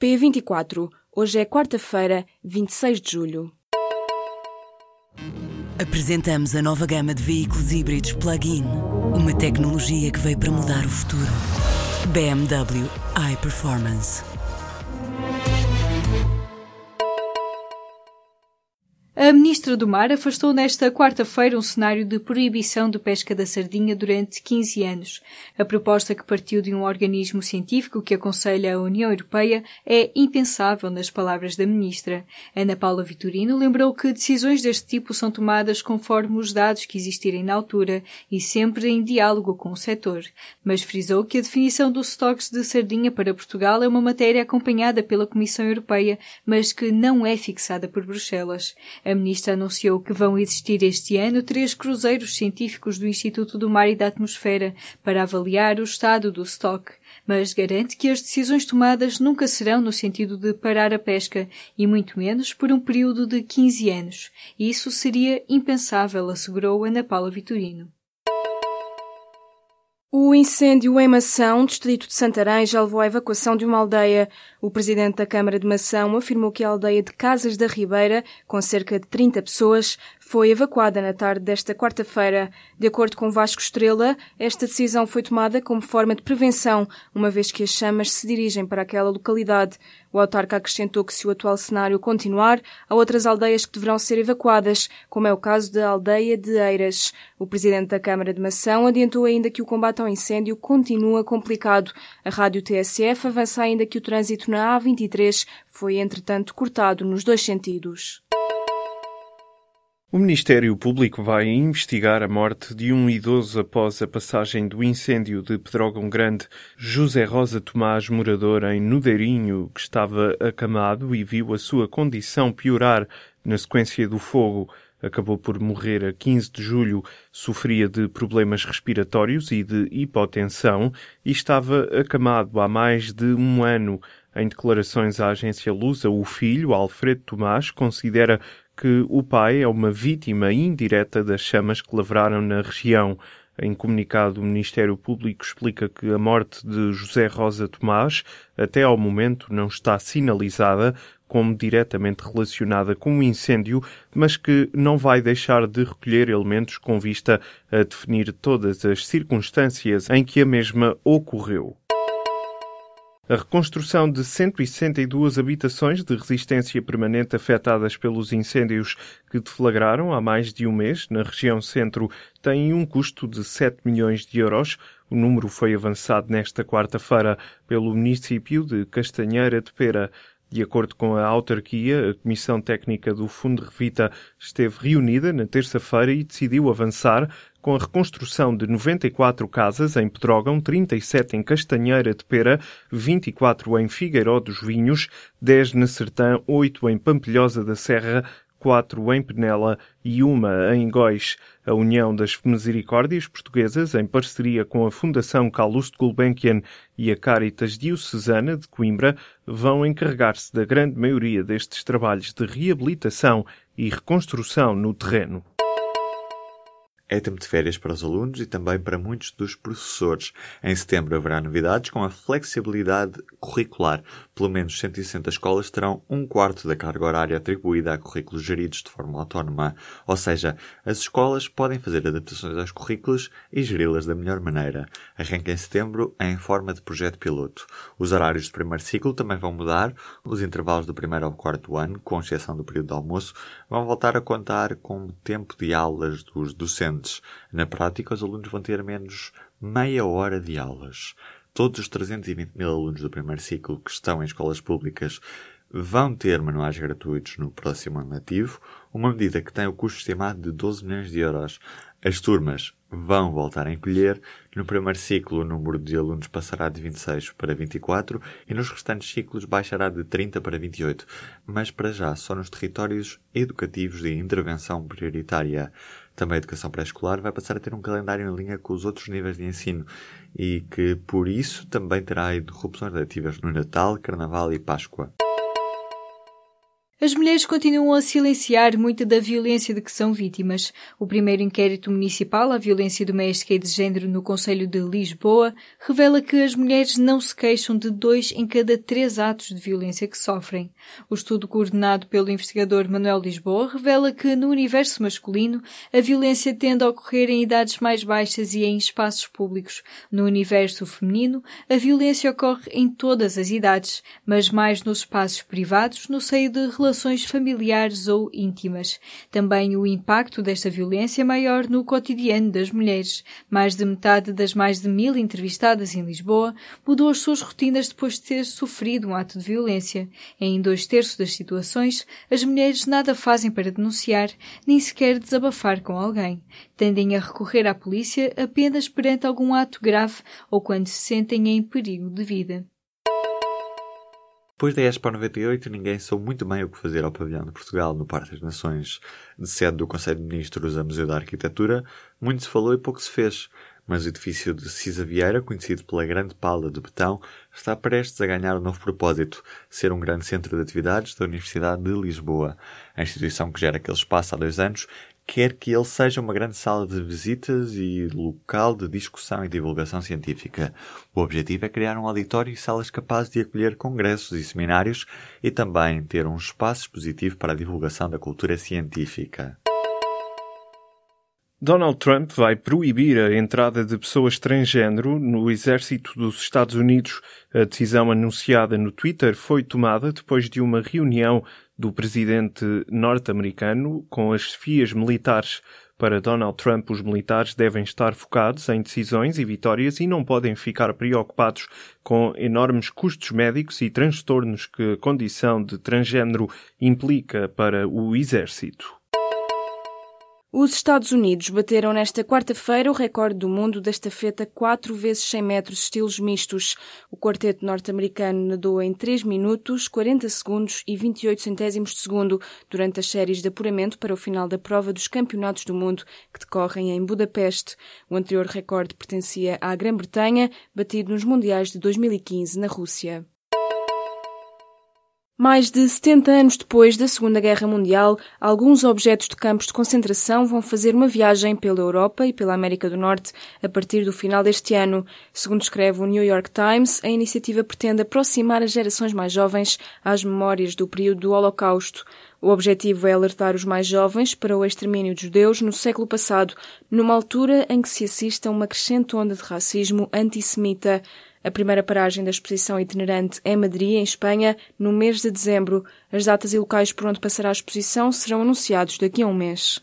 P24. Hoje é quarta-feira, 26 de julho. Apresentamos a nova gama de veículos híbridos plug-in. Uma tecnologia que veio para mudar o futuro. BMW iPerformance. A Ministra do Mar afastou nesta quarta-feira um cenário de proibição de pesca da sardinha durante 15 anos. A proposta que partiu de um organismo científico que aconselha a União Europeia é impensável, nas palavras da Ministra. Ana Paula Vitorino lembrou que decisões deste tipo são tomadas conforme os dados que existirem na altura e sempre em diálogo com o setor. Mas frisou que a definição dos estoques de sardinha para Portugal é uma matéria acompanhada pela Comissão Europeia, mas que não é fixada por Bruxelas. A ministra anunciou que vão existir este ano três cruzeiros científicos do Instituto do Mar e da Atmosfera para avaliar o estado do estoque, mas garante que as decisões tomadas nunca serão no sentido de parar a pesca e muito menos por um período de 15 anos. Isso seria impensável, assegurou Ana Paula Vitorino. O incêndio em Mação, distrito de Santarém, já levou à evacuação de uma aldeia. O presidente da Câmara de Mação afirmou que a aldeia de Casas da Ribeira, com cerca de 30 pessoas, foi evacuada na tarde desta quarta-feira. De acordo com Vasco Estrela, esta decisão foi tomada como forma de prevenção, uma vez que as chamas se dirigem para aquela localidade. O autarca acrescentou que se o atual cenário continuar, há outras aldeias que deverão ser evacuadas, como é o caso da aldeia de Eiras. O presidente da Câmara de Mação adiantou ainda que o combate ao incêndio continua complicado. A rádio TSF avança ainda que o trânsito na A23 foi, entretanto, cortado nos dois sentidos. O Ministério Público vai investigar a morte de um idoso após a passagem do incêndio de Pedrógão Grande. José Rosa Tomás, morador em Nudeirinho, que estava acamado e viu a sua condição piorar na sequência do fogo. Acabou por morrer a 15 de julho, sofria de problemas respiratórios e de hipotensão e estava acamado há mais de um ano. Em declarações à agência Lusa, o filho, Alfredo Tomás, considera que o pai é uma vítima indireta das chamas que lavraram na região. Em comunicado, o Ministério Público explica que a morte de José Rosa Tomás, até ao momento, não está sinalizada como diretamente relacionada com o incêndio, mas que não vai deixar de recolher elementos com vista a definir todas as circunstâncias em que a mesma ocorreu. A reconstrução de 162 habitações de resistência permanente afetadas pelos incêndios que deflagraram há mais de um mês na região centro tem um custo de 7 milhões de euros. O número foi avançado nesta quarta-feira pelo município de Castanheira de Pera. De acordo com a autarquia, a Comissão Técnica do Fundo Revita esteve reunida na terça-feira e decidiu avançar com a reconstrução de 94 casas em Pedrógão, 37 em Castanheira de Pera, 24 em Figueiró dos Vinhos, 10 na Sertã, 8 em Pampilhosa da Serra, quatro em Penela e uma em Góis. A União das Misericórdias Portuguesas, em parceria com a Fundação Calouste Gulbenkian e a Caritas Diocesana de Coimbra, vão encarregar-se da grande maioria destes trabalhos de reabilitação e reconstrução no terreno. É tempo de férias para os alunos e também para muitos dos professores. Em setembro haverá novidades com a flexibilidade curricular. Pelo menos 160 escolas terão um quarto da carga horária atribuída a currículos geridos de forma autónoma. Ou seja, as escolas podem fazer adaptações aos currículos e geri-las da melhor maneira. Arranca em setembro em forma de projeto piloto. Os horários do primeiro ciclo também vão mudar. Os intervalos do primeiro ao quarto ano, com exceção do período de almoço, vão voltar a contar com o tempo de aulas dos docentes na prática, os alunos vão ter menos meia hora de aulas. Todos os 320 mil alunos do primeiro ciclo que estão em escolas públicas vão ter manuais gratuitos no próximo ano letivo, uma medida que tem o custo estimado de 12 milhões de euros. As turmas vão voltar a encolher. No primeiro ciclo, o número de alunos passará de 26 para 24 e nos restantes ciclos baixará de 30 para 28, mas para já só nos territórios educativos de intervenção prioritária. Também a educação pré-escolar vai passar a ter um calendário em linha com os outros níveis de ensino e que, por isso, também terá interrupções letivas no Natal, Carnaval e Páscoa. As mulheres continuam a silenciar muita da violência de que são vítimas. O primeiro inquérito municipal à violência doméstica e de género no Conselho de Lisboa revela que as mulheres não se queixam de dois em cada três atos de violência que sofrem. O estudo coordenado pelo investigador Manuel Lisboa revela que no universo masculino a violência tende a ocorrer em idades mais baixas e em espaços públicos. No universo feminino, a violência ocorre em todas as idades, mas mais nos espaços privados, no seio de relações relações familiares ou íntimas. Também o impacto desta violência é maior no cotidiano das mulheres. Mais de metade das mais de mil entrevistadas em Lisboa mudou as suas rotinas depois de ter sofrido um ato de violência. Em dois terços das situações, as mulheres nada fazem para denunciar, nem sequer desabafar com alguém. Tendem a recorrer à polícia apenas perante algum ato grave ou quando se sentem em perigo de vida. Depois da Expo 98, ninguém soube muito bem o que fazer ao pavilhão de Portugal no Parque das Nações. De sede do Conselho de Ministros a Museu da Arquitetura, muito se falou e pouco se fez. Mas o edifício de Cisa Vieira, conhecido pela grande pala de betão, está prestes a ganhar um novo propósito, ser um grande centro de atividades da Universidade de Lisboa. A instituição que gera aquele espaço há dois anos quer que ele seja uma grande sala de visitas e local de discussão e divulgação científica. O objetivo é criar um auditório e salas capazes de acolher congressos e seminários e também ter um espaço expositivo para a divulgação da cultura científica. Donald Trump vai proibir a entrada de pessoas transgênero no exército dos Estados Unidos. A decisão anunciada no Twitter foi tomada depois de uma reunião do presidente norte-americano com as chefias militares. Para Donald Trump, os militares devem estar focados em decisões e vitórias e não podem ficar preocupados com enormes custos médicos e transtornos que a condição de transgênero implica para o exército. Os Estados Unidos bateram nesta quarta-feira o recorde do mundo da estafeta 4 vezes 100 metros estilos mistos. O quarteto norte-americano nadou em 3 minutos, 40 segundos e 28 centésimos de segundo durante as séries de apuramento para o final da prova dos Campeonatos do Mundo que decorrem em Budapeste. O anterior recorde pertencia à Grã-Bretanha, batido nos Mundiais de 2015 na Rússia. Mais de 70 anos depois da Segunda Guerra Mundial, alguns objetos de campos de concentração vão fazer uma viagem pela Europa e pela América do Norte a partir do final deste ano. Segundo escreve o New York Times, a iniciativa pretende aproximar as gerações mais jovens às memórias do período do Holocausto. O objetivo é alertar os mais jovens para o extermínio de judeus no século passado, numa altura em que se assiste a uma crescente onda de racismo antissemita. A primeira paragem da exposição itinerante é Madrid, em Espanha, no mês de dezembro. As datas e locais por onde passará a exposição serão anunciados daqui a um mês.